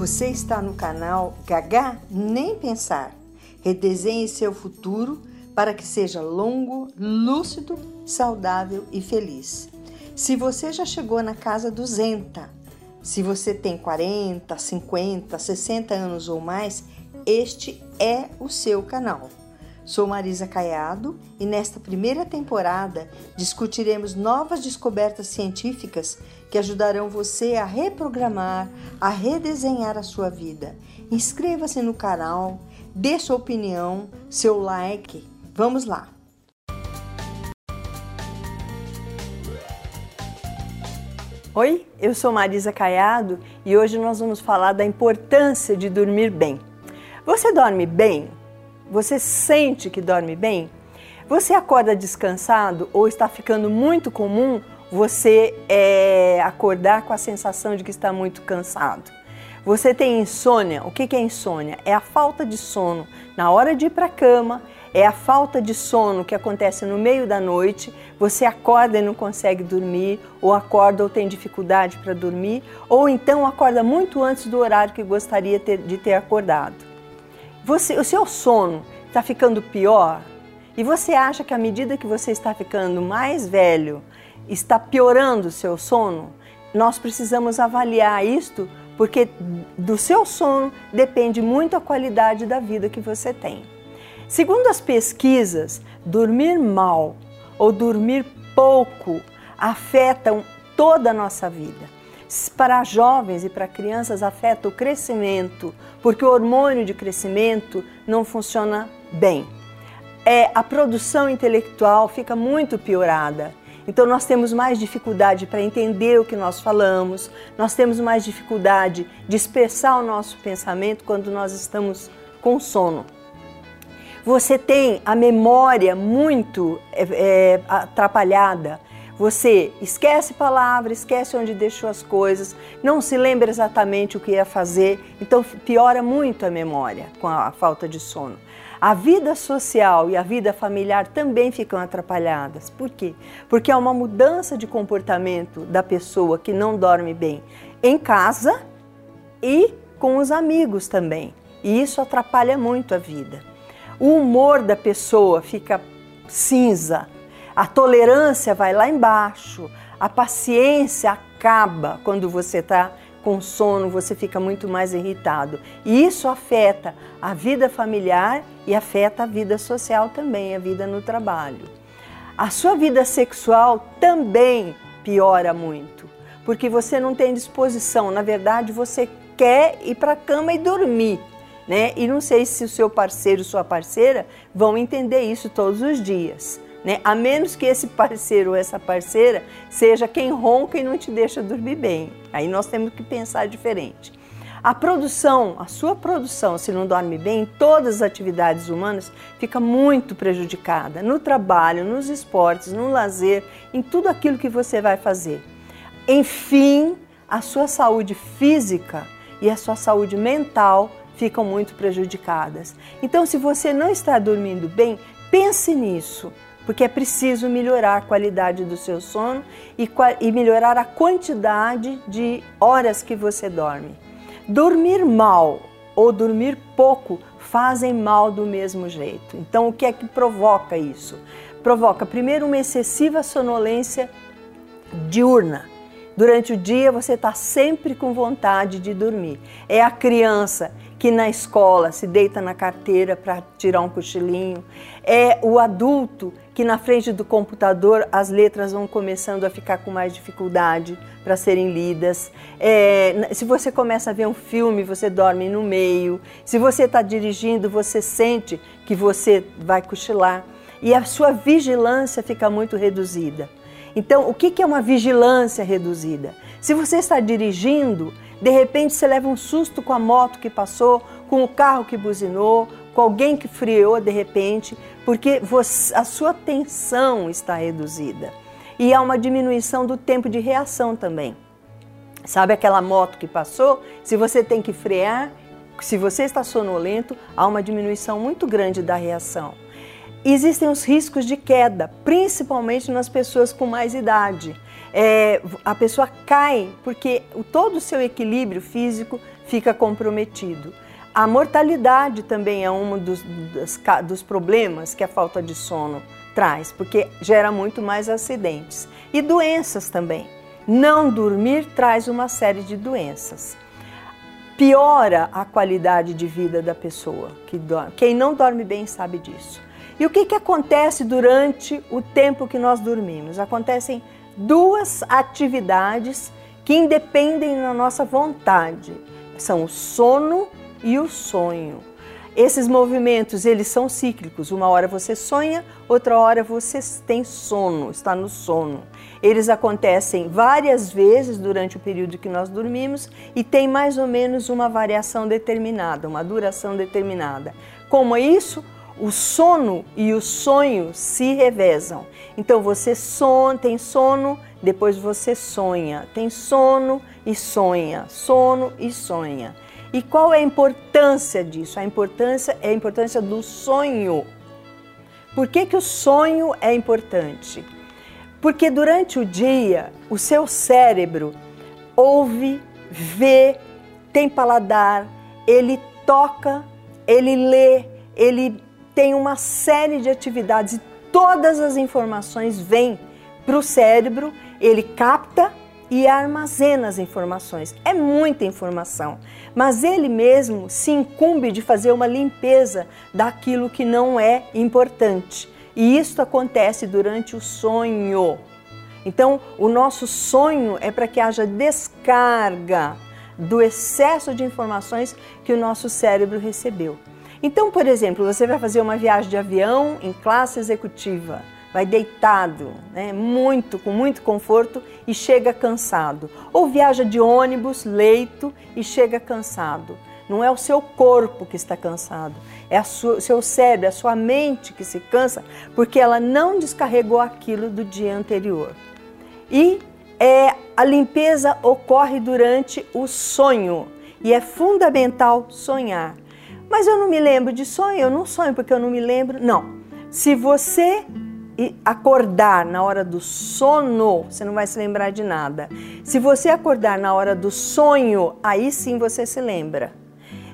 Você está no canal Gagá Nem Pensar. Redesenhe seu futuro para que seja longo, lúcido, saudável e feliz. Se você já chegou na casa 200, se você tem 40, 50, 60 anos ou mais, este é o seu canal. Sou Marisa Caiado e nesta primeira temporada discutiremos novas descobertas científicas que ajudarão você a reprogramar, a redesenhar a sua vida. Inscreva-se no canal, dê sua opinião, seu like. Vamos lá! Oi, eu sou Marisa Caiado e hoje nós vamos falar da importância de dormir bem. Você dorme bem? Você sente que dorme bem? Você acorda descansado ou está ficando muito comum você é, acordar com a sensação de que está muito cansado? Você tem insônia? O que é insônia? É a falta de sono na hora de ir para a cama, é a falta de sono que acontece no meio da noite, você acorda e não consegue dormir, ou acorda ou tem dificuldade para dormir, ou então acorda muito antes do horário que gostaria de ter acordado. Você, o seu sono está ficando pior e você acha que à medida que você está ficando mais velho, está piorando o seu sono, nós precisamos avaliar isto porque do seu sono depende muito a qualidade da vida que você tem. Segundo as pesquisas, dormir mal ou dormir pouco afetam toda a nossa vida para jovens e para crianças afeta o crescimento, porque o hormônio de crescimento não funciona bem. É, a produção intelectual fica muito piorada. Então nós temos mais dificuldade para entender o que nós falamos, nós temos mais dificuldade de expressar o nosso pensamento quando nós estamos com sono. Você tem a memória muito é, é, atrapalhada você esquece palavra, esquece onde deixou as coisas, não se lembra exatamente o que ia fazer, então piora muito a memória com a falta de sono. A vida social e a vida familiar também ficam atrapalhadas. Por quê? Porque há uma mudança de comportamento da pessoa que não dorme bem em casa e com os amigos também. E isso atrapalha muito a vida. O humor da pessoa fica cinza, a tolerância vai lá embaixo, a paciência acaba quando você está com sono, você fica muito mais irritado. E isso afeta a vida familiar e afeta a vida social também, a vida no trabalho. A sua vida sexual também piora muito, porque você não tem disposição, na verdade, você quer ir para a cama e dormir. Né? E não sei se o seu parceiro, sua parceira vão entender isso todos os dias né? A menos que esse parceiro ou essa parceira seja quem ronca e não te deixa dormir bem. Aí nós temos que pensar diferente. A produção, a sua produção, se não dorme bem, todas as atividades humanas fica muito prejudicada no trabalho, nos esportes, no lazer, em tudo aquilo que você vai fazer. Enfim, a sua saúde física e a sua saúde mental ficam muito prejudicadas. Então, se você não está dormindo bem, pense nisso porque é preciso melhorar a qualidade do seu sono e, e melhorar a quantidade de horas que você dorme. Dormir mal ou dormir pouco fazem mal do mesmo jeito. Então, o que é que provoca isso? Provoca, primeiro, uma excessiva sonolência diurna. Durante o dia você está sempre com vontade de dormir. É a criança que na escola se deita na carteira para tirar um cochilinho. É o adulto que na frente do computador as letras vão começando a ficar com mais dificuldade para serem lidas. É, se você começa a ver um filme, você dorme no meio. Se você está dirigindo, você sente que você vai cochilar. E a sua vigilância fica muito reduzida. Então, o que é uma vigilância reduzida? Se você está dirigindo, de repente você leva um susto com a moto que passou, com o carro que buzinou, com alguém que freou de repente, porque você, a sua tensão está reduzida. E há uma diminuição do tempo de reação também. Sabe aquela moto que passou? Se você tem que frear, se você está sonolento, há uma diminuição muito grande da reação. Existem os riscos de queda, principalmente nas pessoas com mais idade. É, a pessoa cai porque todo o seu equilíbrio físico fica comprometido. A mortalidade também é um dos, dos, dos problemas que a falta de sono traz, porque gera muito mais acidentes. E doenças também. Não dormir traz uma série de doenças. Piora a qualidade de vida da pessoa que dorme. Quem não dorme bem sabe disso. E o que, que acontece durante o tempo que nós dormimos? Acontecem duas atividades que independem da nossa vontade. São o sono e o sonho. Esses movimentos, eles são cíclicos. Uma hora você sonha, outra hora você tem sono, está no sono. Eles acontecem várias vezes durante o período que nós dormimos e tem mais ou menos uma variação determinada, uma duração determinada. Como é isso? O sono e o sonho se revezam. Então você son, tem sono, depois você sonha. Tem sono e sonha, sono e sonha. E qual é a importância disso? A importância é a importância do sonho. Por que, que o sonho é importante? Porque durante o dia o seu cérebro ouve, vê, tem paladar, ele toca, ele lê, ele tem uma série de atividades e todas as informações vêm para o cérebro, ele capta e armazena as informações. É muita informação, mas ele mesmo se incumbe de fazer uma limpeza daquilo que não é importante. E isso acontece durante o sonho. Então, o nosso sonho é para que haja descarga do excesso de informações que o nosso cérebro recebeu. Então, por exemplo, você vai fazer uma viagem de avião em classe executiva vai deitado, né, muito com muito conforto e chega cansado. Ou viaja de ônibus, leito e chega cansado. Não é o seu corpo que está cansado, é o seu cérebro, é a sua mente que se cansa porque ela não descarregou aquilo do dia anterior. E é, a limpeza ocorre durante o sonho e é fundamental sonhar. Mas eu não me lembro de sonho, eu não sonho porque eu não me lembro. Não. Se você e acordar na hora do sono, você não vai se lembrar de nada. Se você acordar na hora do sonho, aí sim você se lembra.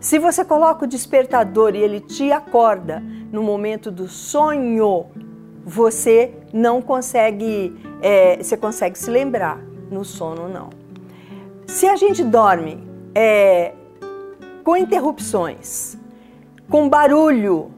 Se você coloca o despertador e ele te acorda no momento do sonho, você não consegue, é, você consegue se lembrar. No sono, não. Se a gente dorme é, com interrupções, com barulho,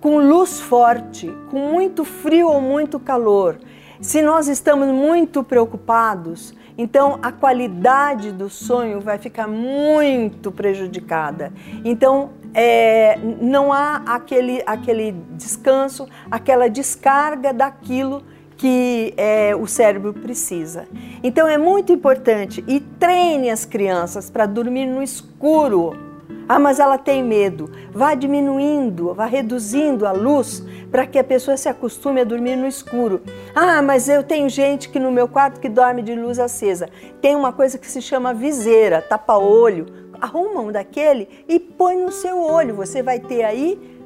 com luz forte, com muito frio ou muito calor, se nós estamos muito preocupados, então a qualidade do sonho vai ficar muito prejudicada. Então é, não há aquele, aquele descanso, aquela descarga daquilo que é, o cérebro precisa. Então é muito importante e treine as crianças para dormir no escuro ah, mas ela tem medo. Vá diminuindo, vá reduzindo a luz para que a pessoa se acostume a dormir no escuro. Ah, mas eu tenho gente que no meu quarto que dorme de luz acesa. Tem uma coisa que se chama viseira, tapa-olho. Arruma um daquele e põe no seu olho. Você vai ter aí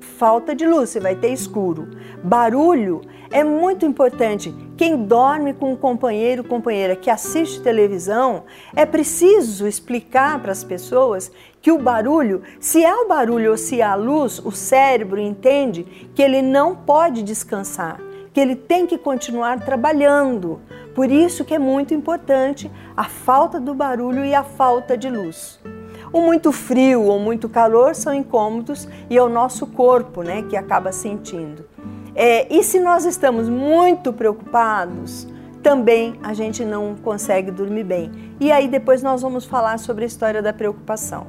falta de luz, você vai ter escuro. Barulho é muito importante. Quem dorme com um companheiro, companheira que assiste televisão, é preciso explicar para as pessoas que o barulho, se há o barulho ou se há a luz, o cérebro entende que ele não pode descansar, que ele tem que continuar trabalhando. Por isso que é muito importante a falta do barulho e a falta de luz. O muito frio ou muito calor são incômodos e é o nosso corpo né, que acaba sentindo. É, e se nós estamos muito preocupados, também a gente não consegue dormir bem. E aí depois nós vamos falar sobre a história da preocupação.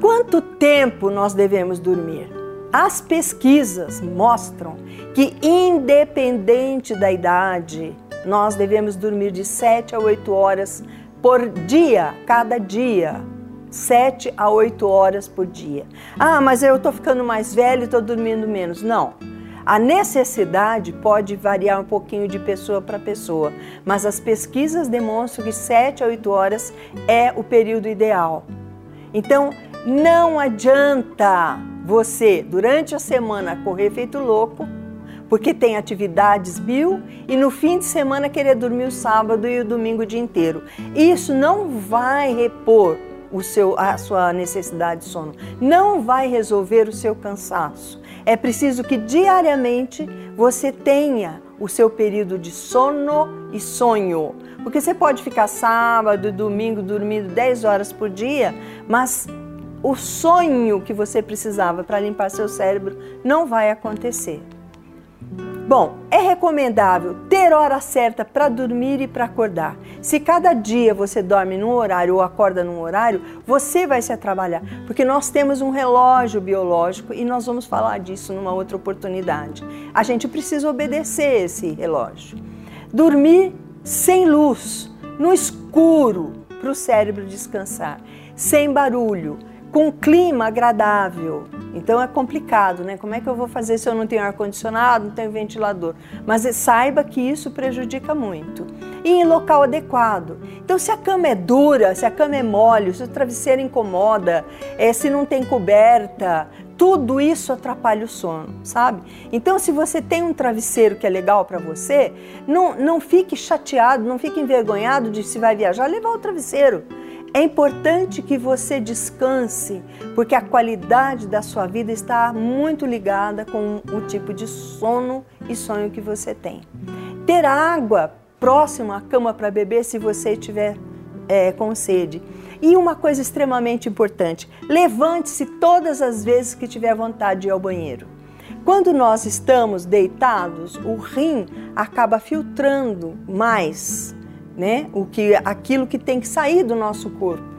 Quanto tempo nós devemos dormir? As pesquisas mostram que, independente da idade, nós devemos dormir de 7 a 8 horas por dia, cada dia. 7 a 8 horas por dia. Ah, mas eu estou ficando mais velho e estou dormindo menos. Não. A necessidade pode variar um pouquinho de pessoa para pessoa, mas as pesquisas demonstram que 7 a 8 horas é o período ideal. Então, não adianta você, durante a semana, correr feito louco, porque tem atividades mil e no fim de semana querer dormir o sábado e o domingo o dia inteiro. Isso não vai repor o seu, a sua necessidade de sono, não vai resolver o seu cansaço. É preciso que diariamente você tenha o seu período de sono e sonho. Porque você pode ficar sábado e domingo dormindo 10 horas por dia, mas o sonho que você precisava para limpar seu cérebro não vai acontecer. Bom, é recomendável ter hora certa para dormir e para acordar. Se cada dia você dorme num horário ou acorda num horário, você vai se atrapalhar, porque nós temos um relógio biológico e nós vamos falar disso numa outra oportunidade. A gente precisa obedecer esse relógio. Dormir sem luz, no escuro, para o cérebro descansar, sem barulho, com clima agradável. Então é complicado, né? Como é que eu vou fazer se eu não tenho ar-condicionado, não tenho ventilador? Mas saiba que isso prejudica muito. E em local adequado. Então, se a cama é dura, se a cama é mole, se o travesseiro incomoda, é, se não tem coberta, tudo isso atrapalha o sono, sabe? Então, se você tem um travesseiro que é legal para você, não, não fique chateado, não fique envergonhado de se vai viajar, levar o travesseiro. É importante que você descanse, porque a qualidade da sua vida está muito ligada com o tipo de sono e sonho que você tem. Ter água próximo à cama para beber se você estiver é, com sede. E uma coisa extremamente importante: levante-se todas as vezes que tiver vontade de ir ao banheiro. Quando nós estamos deitados, o rim acaba filtrando mais né? O que aquilo que tem que sair do nosso corpo.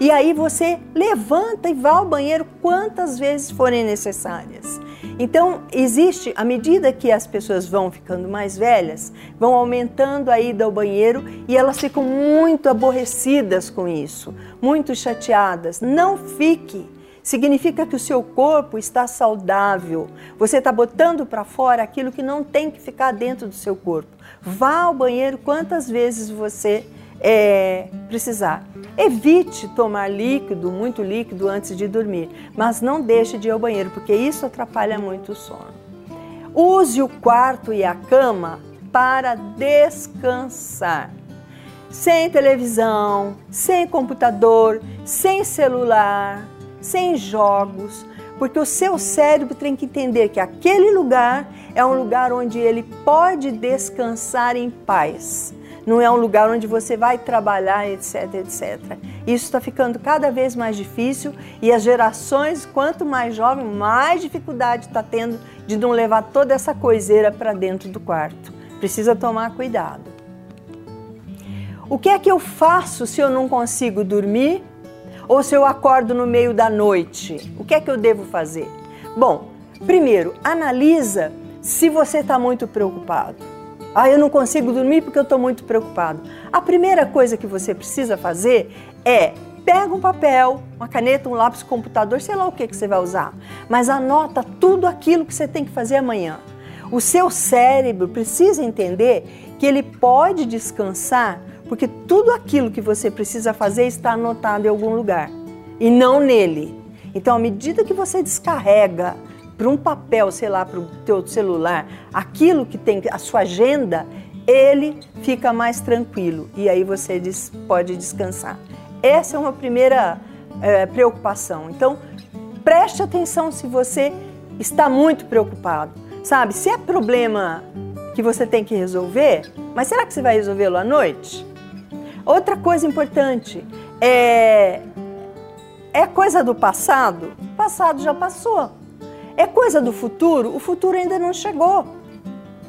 E aí você levanta e vá ao banheiro quantas vezes forem necessárias. Então, existe, à medida que as pessoas vão ficando mais velhas, vão aumentando a ida ao banheiro e elas ficam muito aborrecidas com isso, muito chateadas. Não fique. Significa que o seu corpo está saudável. Você está botando para fora aquilo que não tem que ficar dentro do seu corpo. Vá ao banheiro quantas vezes você é, precisar. Evite tomar líquido, muito líquido, antes de dormir, mas não deixe de ir ao banheiro, porque isso atrapalha muito o sono. Use o quarto e a cama para descansar. Sem televisão, sem computador, sem celular, sem jogos, porque o seu cérebro tem que entender que aquele lugar é um lugar onde ele pode descansar em paz. Não é um lugar onde você vai trabalhar, etc, etc. Isso está ficando cada vez mais difícil e as gerações, quanto mais jovem, mais dificuldade está tendo de não levar toda essa coiseira para dentro do quarto. Precisa tomar cuidado. O que é que eu faço se eu não consigo dormir ou se eu acordo no meio da noite? O que é que eu devo fazer? Bom, primeiro, analisa se você está muito preocupado. Ah, eu não consigo dormir porque eu estou muito preocupado. A primeira coisa que você precisa fazer é pega um papel, uma caneta, um lápis, computador, sei lá o que, que você vai usar, mas anota tudo aquilo que você tem que fazer amanhã. O seu cérebro precisa entender que ele pode descansar porque tudo aquilo que você precisa fazer está anotado em algum lugar e não nele. Então, à medida que você descarrega para um papel, sei lá, para o teu celular, aquilo que tem a sua agenda, ele fica mais tranquilo e aí você pode descansar. Essa é uma primeira é, preocupação. Então, preste atenção se você está muito preocupado. Sabe, se é problema que você tem que resolver, mas será que você vai resolvê-lo à noite? Outra coisa importante é é coisa do passado? O passado já passou. É coisa do futuro? O futuro ainda não chegou.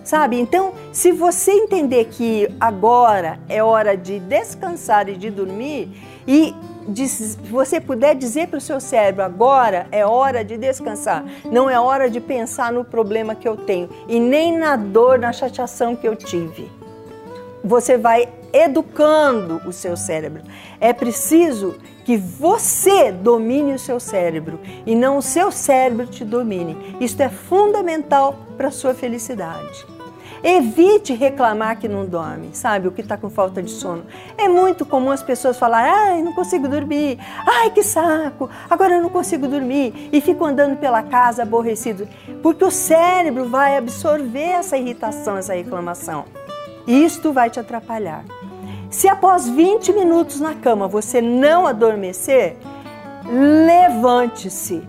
Sabe? Então, se você entender que agora é hora de descansar e de dormir e você puder dizer para o seu cérebro agora é hora de descansar, não é hora de pensar no problema que eu tenho e nem na dor, na chateação que eu tive. Você vai educando o seu cérebro. É preciso que você domine o seu cérebro e não o seu cérebro te domine. Isto é fundamental para a sua felicidade. Evite reclamar que não dorme, sabe? O que está com falta de sono. É muito comum as pessoas falarem: ai, não consigo dormir, ai, que saco, agora eu não consigo dormir, e ficam andando pela casa aborrecido, porque o cérebro vai absorver essa irritação, essa reclamação. Isto vai te atrapalhar. Se após 20 minutos na cama você não adormecer, levante-se.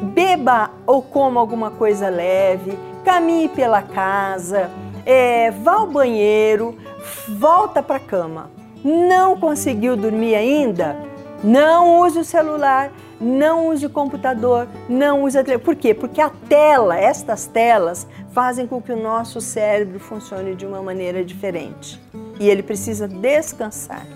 Beba ou coma alguma coisa leve, caminhe pela casa, é, vá ao banheiro, volta para a cama. Não conseguiu dormir ainda? Não use o celular, não use o computador, não use a tele... Por quê? Porque a tela, estas telas, fazem com que o nosso cérebro funcione de uma maneira diferente. E ele precisa descansar.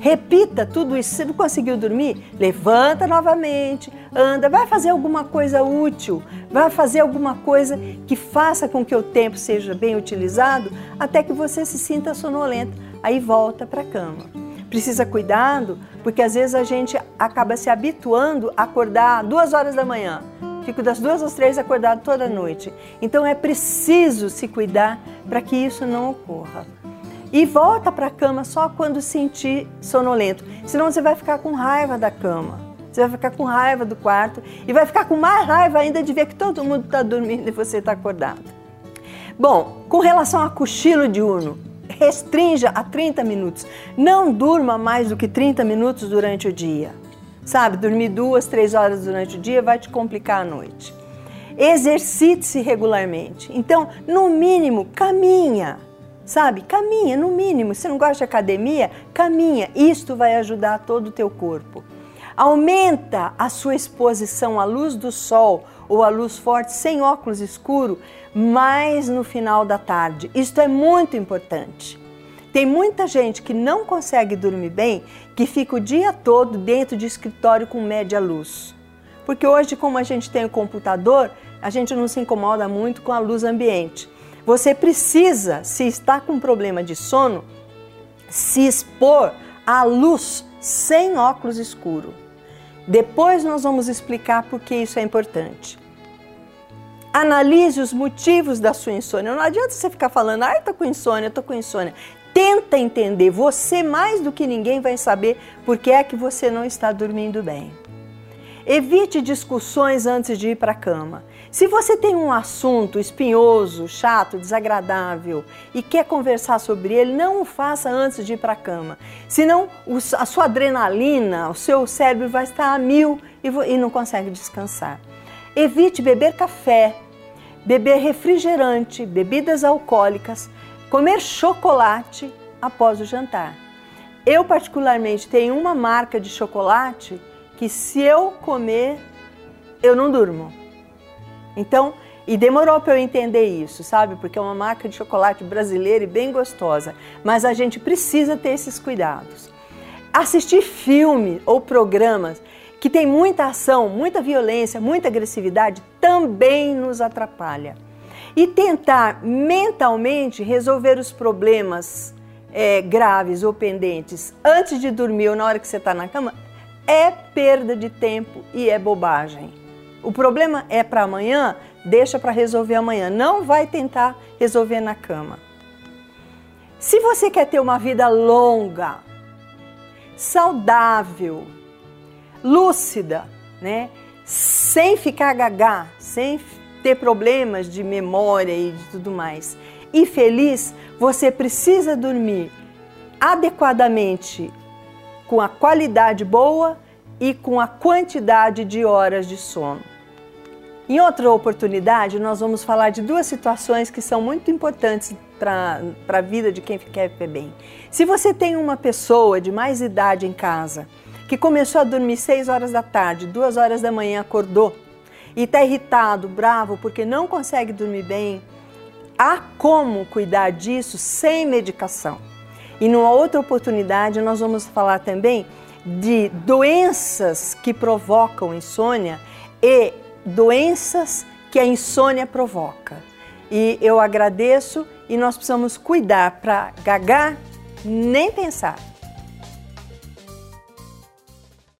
Repita tudo isso. Se não conseguiu dormir, levanta novamente, anda, vai fazer alguma coisa útil, vai fazer alguma coisa que faça com que o tempo seja bem utilizado até que você se sinta sonolento. Aí volta para a cama. Precisa cuidado, porque às vezes a gente acaba se habituando a acordar duas horas da manhã. Fico das duas às três acordado toda noite. Então é preciso se cuidar para que isso não ocorra e volta para a cama só quando sentir sonolento. Senão você vai ficar com raiva da cama. Você vai ficar com raiva do quarto e vai ficar com mais raiva ainda de ver que todo mundo está dormindo e você está acordado. Bom, com relação a cochilo diurno, restrinja a 30 minutos. Não durma mais do que 30 minutos durante o dia. Sabe, dormir duas, três horas durante o dia vai te complicar a noite. Exercite-se regularmente. Então, no mínimo, caminha sabe? Caminha, no mínimo. Se não gosta de academia, caminha. Isto vai ajudar todo o teu corpo. Aumenta a sua exposição à luz do sol ou à luz forte sem óculos escuro, mais no final da tarde. Isto é muito importante. Tem muita gente que não consegue dormir bem, que fica o dia todo dentro de escritório com média luz. Porque hoje, como a gente tem o computador, a gente não se incomoda muito com a luz ambiente. Você precisa, se está com problema de sono, se expor à luz sem óculos escuro. Depois nós vamos explicar por que isso é importante. Analise os motivos da sua insônia. Não adianta você ficar falando, ai, tô com insônia, tô com insônia. Tenta entender. Você mais do que ninguém vai saber por que é que você não está dormindo bem. Evite discussões antes de ir para a cama. Se você tem um assunto espinhoso, chato, desagradável e quer conversar sobre ele, não o faça antes de ir para a cama. Senão a sua adrenalina, o seu cérebro vai estar a mil e não consegue descansar. Evite beber café, beber refrigerante, bebidas alcoólicas, comer chocolate após o jantar. Eu, particularmente, tenho uma marca de chocolate que se eu comer, eu não durmo. Então, e demorou para eu entender isso, sabe? Porque é uma marca de chocolate brasileira e bem gostosa. Mas a gente precisa ter esses cuidados. Assistir filme ou programas que tem muita ação, muita violência, muita agressividade também nos atrapalha. E tentar mentalmente resolver os problemas é, graves ou pendentes antes de dormir ou na hora que você está na cama é perda de tempo e é bobagem. O problema é para amanhã, deixa para resolver amanhã. Não vai tentar resolver na cama. Se você quer ter uma vida longa, saudável, lúcida, né? Sem ficar gagá, sem ter problemas de memória e de tudo mais, e feliz, você precisa dormir adequadamente com a qualidade boa e com a quantidade de horas de sono. Em outra oportunidade, nós vamos falar de duas situações que são muito importantes para a vida de quem quer viver bem. Se você tem uma pessoa de mais idade em casa que começou a dormir 6 horas da tarde, 2 horas da manhã acordou e está irritado, bravo porque não consegue dormir bem, há como cuidar disso sem medicação. E numa outra oportunidade, nós vamos falar também de doenças que provocam insônia e doenças que a insônia provoca. E eu agradeço e nós precisamos cuidar para gagar nem pensar.